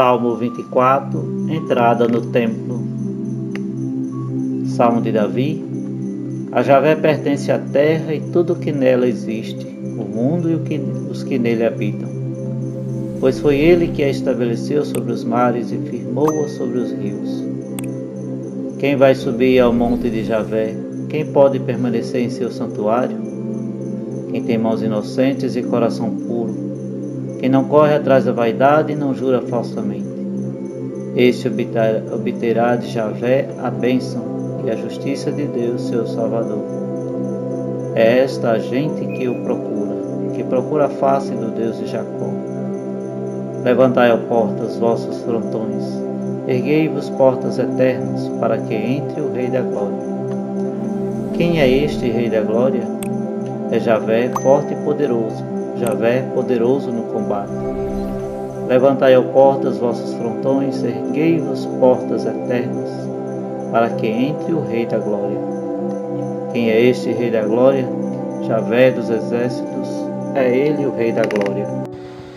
Salmo 24 Entrada no Templo Salmo de Davi A Javé pertence a terra e tudo o que nela existe, o mundo e os que nele habitam. Pois foi ele que a estabeleceu sobre os mares e firmou-a sobre os rios. Quem vai subir ao monte de Javé? Quem pode permanecer em seu santuário? Quem tem mãos inocentes e coração puro quem não corre atrás da vaidade e não jura falsamente. Este obterá de Javé a bênção e a justiça de Deus, seu Salvador. É esta a gente que o procura, que procura a face do Deus de Jacó. Levantai, ó portas, vossos frontões, erguei-vos portas eternas, para que entre o Rei da Glória. Quem é este Rei da Glória? É Javé, forte e poderoso, Javé, poderoso no combate. Levantai, ó portas, vossos frontões, erguei-vos, portas eternas, para que entre o Rei da Glória. Quem é este Rei da Glória? Javé dos exércitos, é ele o Rei da Glória.